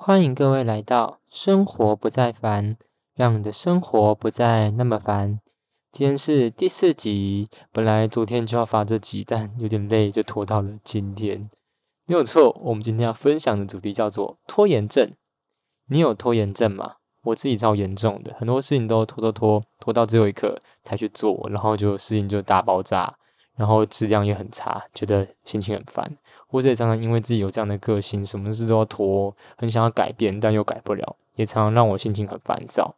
欢迎各位来到生活不再烦，让你的生活不再那么烦。今天是第四集，本来昨天就要发这集，但有点累，就拖到了今天。没有错，我们今天要分享的主题叫做拖延症。你有拖延症吗？我自己超严重的，很多事情都拖拖拖，拖到最后一刻才去做，然后就事情就大爆炸，然后质量也很差，觉得心情很烦。或者常常因为自己有这样的个性，什么事都要拖，很想要改变，但又改不了，也常常让我心情很烦躁。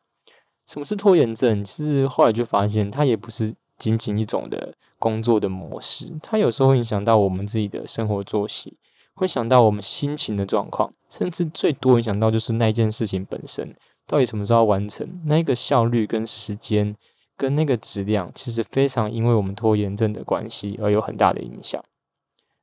什么是拖延症？其实后来就发现，它也不是仅仅一种的工作的模式，它有时候会影响到我们自己的生活作息，会想到我们心情的状况，甚至最多影响到就是那件事情本身，到底什么时候要完成，那个效率跟时间跟那个质量，其实非常因为我们拖延症的关系而有很大的影响。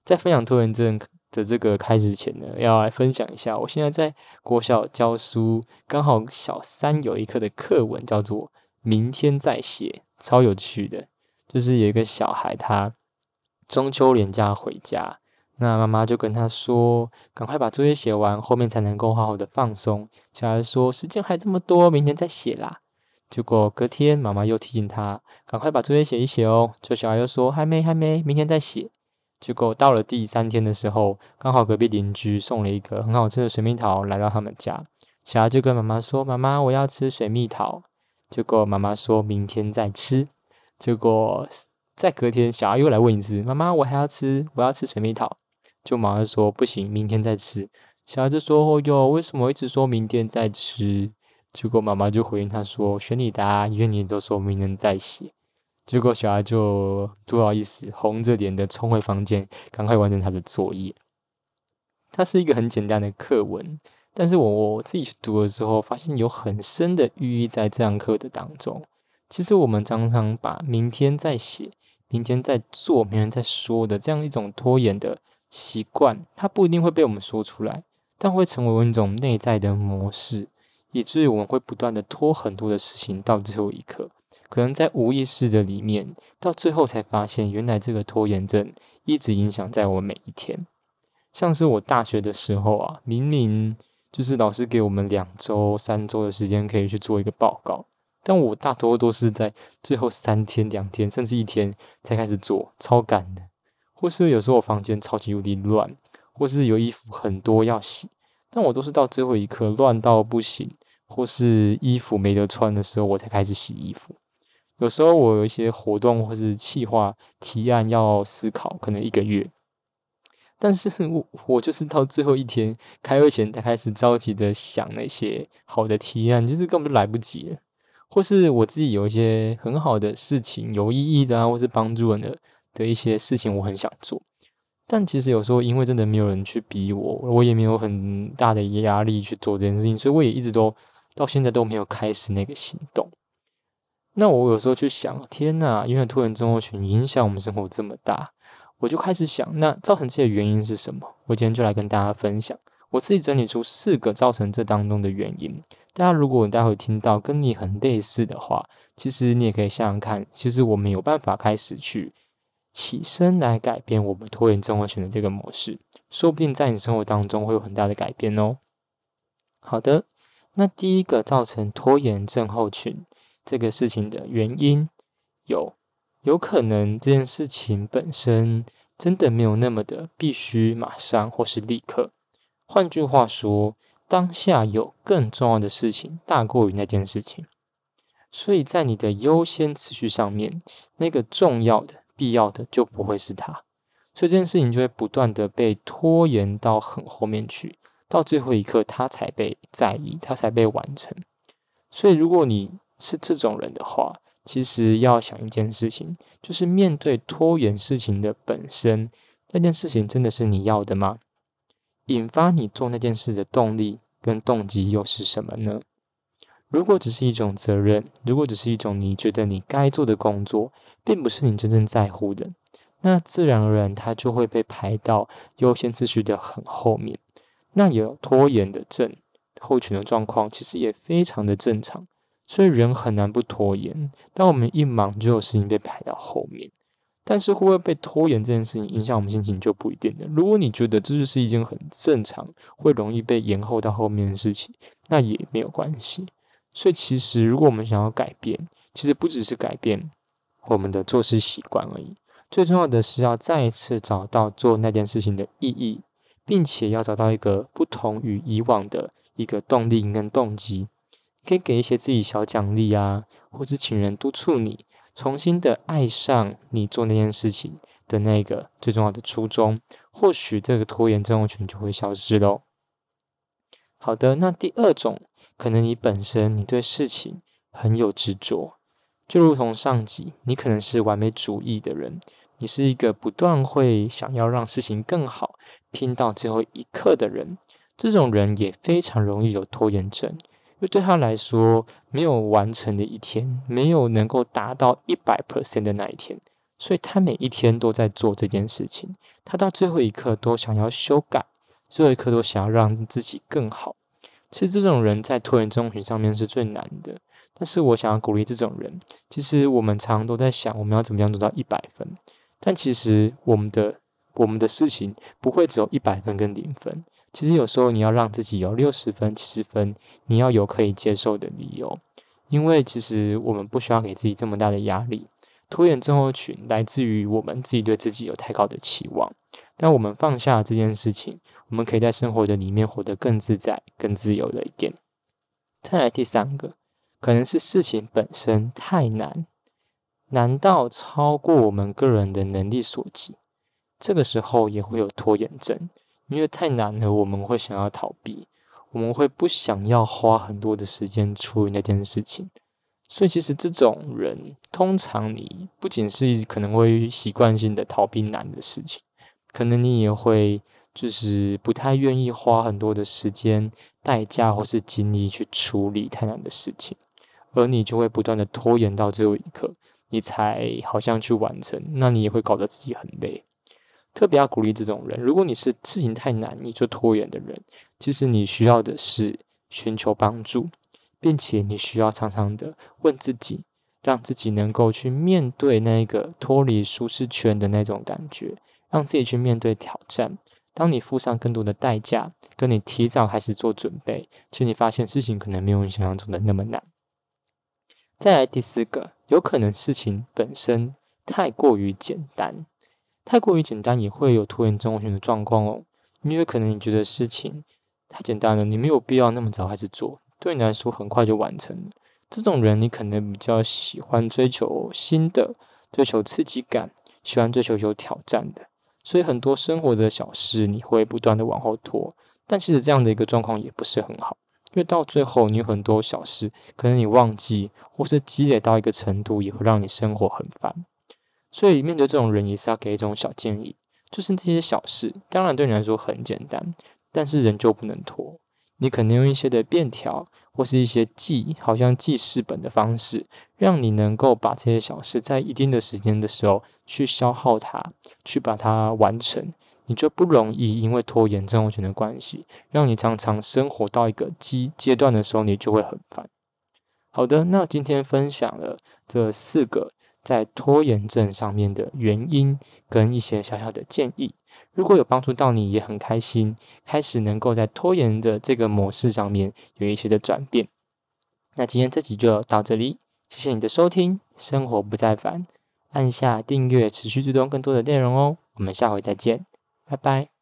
在分享拖延症的这个开始前呢，要来分享一下，我现在在国小教书，刚好小三有一课的课文叫做《明天再写》，超有趣的。就是有一个小孩，他中秋连假回家，那妈妈就跟他说：“赶快把作业写完，后面才能够好好的放松。”小孩说：“时间还这么多，明天再写啦。”结果隔天，妈妈又提醒他：“赶快把作业写一写哦。”这小孩又说：“还没，还没，明天再写。”结果到了第三天的时候，刚好隔壁邻居送了一个很好吃的水蜜桃来到他们家，小孩就跟妈妈说：“妈妈，我要吃水蜜桃。”结果妈妈说明天再吃。结果再隔天，小孩又来问一次：“妈妈，我还要吃，我要吃水蜜桃。”就妈妈说：“不行，明天再吃。”小孩就说：“哦哟，为什么一直说明天再吃？”结果妈妈就回应他说：“选你答，因为你都说明天再写。”结果小孩就不好意思，红着脸的冲回房间，赶快完成他的作业。它是一个很简单的课文，但是我我自己去读的时候，发现有很深的寓意在这堂课的当中。其实我们常常把明天再写、明天再做、明天再说的这样一种拖延的习惯，它不一定会被我们说出来，但会成为一种内在的模式，以至于我们会不断的拖很多的事情到最后一刻。可能在无意识的里面，到最后才发现，原来这个拖延症一直影响在我每一天。像是我大学的时候啊，明明就是老师给我们两周、三周的时间可以去做一个报告，但我大多都是在最后三天、两天，甚至一天才开始做，超赶的。或是有时候我房间超级无敌乱，或是有衣服很多要洗，但我都是到最后一刻乱到不行，或是衣服没得穿的时候，我才开始洗衣服。有时候我有一些活动或是企划提案要思考，可能一个月，但是我我就是到最后一天开会前才开始着急的想那些好的提案，就是根本就来不及了。或是我自己有一些很好的事情，有意义的啊，或是帮助人的的一些事情，我很想做，但其实有时候因为真的没有人去逼我，我也没有很大的压力去做这件事情，所以我也一直都到现在都没有开始那个行动。那我有时候去想，天呐，因为拖延症候群影响我们生活这么大，我就开始想，那造成这些原因是什么？我今天就来跟大家分享，我自己整理出四个造成这当中的原因。大家如果待会听到跟你很类似的话，其实你也可以想想看，其实我们有办法开始去起身来改变我们拖延症候群的这个模式，说不定在你生活当中会有很大的改变哦。好的，那第一个造成拖延症候群。这个事情的原因有，有可能这件事情本身真的没有那么的必须马上或是立刻。换句话说，当下有更重要的事情大过于那件事情，所以在你的优先次序上面，那个重要的、必要的就不会是他，所以这件事情就会不断的被拖延到很后面去，到最后一刻他才被在意，他才被完成。所以如果你是这种人的话，其实要想一件事情，就是面对拖延事情的本身，那件事情真的是你要的吗？引发你做那件事的动力跟动机又是什么呢？如果只是一种责任，如果只是一种你觉得你该做的工作，并不是你真正在乎的，那自然而然它就会被排到优先次序的很后面。那有拖延的症候群的状况，其实也非常的正常。所以人很难不拖延，当我们一忙就有事情被排到后面。但是会不会被拖延这件事情影响我们心情就不一定了。如果你觉得这就是一件很正常、会容易被延后到后面的事情，那也没有关系。所以其实如果我们想要改变，其实不只是改变我们的做事习惯而已，最重要的是要再一次找到做那件事情的意义，并且要找到一个不同于以往的一个动力跟动机，可以给一些自己小奖励啊，或是请人督促你。重新的爱上你做那件事情的那个最重要的初衷，或许这个拖延症候群就会消失喽。好的，那第二种，可能你本身你对事情很有执着，就如同上集，你可能是完美主义的人，你是一个不断会想要让事情更好，拼到最后一刻的人，这种人也非常容易有拖延症。因为对他来说，没有完成的一天，没有能够达到一百 percent 的那一天，所以他每一天都在做这件事情。他到最后一刻都想要修改，最后一刻都想要让自己更好。其实这种人在拖延症候群上面是最难的。但是我想要鼓励这种人，其实我们常常都在想，我们要怎么样做到一百分？但其实我们的我们的事情不会只有一百分跟零分。其实有时候你要让自己有六十分、七十分，你要有可以接受的理由，因为其实我们不需要给自己这么大的压力。拖延症候群来自于我们自己对自己有太高的期望，但我们放下这件事情，我们可以在生活的里面活得更自在、更自由了一点。再来第三个，可能是事情本身太难，难到超过我们个人的能力所及，这个时候也会有拖延症。因为太难了，我们会想要逃避，我们会不想要花很多的时间处理那件事情。所以，其实这种人，通常你不仅是可能会习惯性的逃避难的事情，可能你也会就是不太愿意花很多的时间、代价或是精力去处理太难的事情，而你就会不断的拖延到最后一刻，你才好像去完成，那你也会搞得自己很累。特别要鼓励这种人。如果你是事情太难你就拖延的人，其实你需要的是寻求帮助，并且你需要常常的问自己，让自己能够去面对那个脱离舒适圈的那种感觉，让自己去面对挑战。当你付上更多的代价，跟你提早开始做准备，其实你发现事情可能没有你想象中的那么难。再来第四个，有可能事情本身太过于简单。太过于简单也会有拖延症候群的状况哦，因为可能你觉得事情太简单了，你没有必要那么早开始做，对你来说很快就完成了。这种人你可能比较喜欢追求新的，追求刺激感，喜欢追求有挑战的，所以很多生活的小事你会不断的往后拖。但其实这样的一个状况也不是很好，因为到最后你有很多小事，可能你忘记或是积累到一个程度，也会让你生活很烦。所以面对这种人，也是要给一种小建议，就是这些小事，当然对你来说很简单，但是人就不能拖。你可能用一些的便条，或是一些记，好像记事本的方式，让你能够把这些小事在一定的时间的时候去消耗它，去把它完成，你就不容易因为拖延症候群的关系，让你常常生活到一个阶阶段的时候，你就会很烦。好的，那今天分享了这四个。在拖延症上面的原因跟一些小小的建议，如果有帮助到你，也很开心，开始能够在拖延的这个模式上面有一些的转变。那今天这集就到这里，谢谢你的收听，生活不再烦，按下订阅，持续追踪更多的内容哦。我们下回再见，拜拜。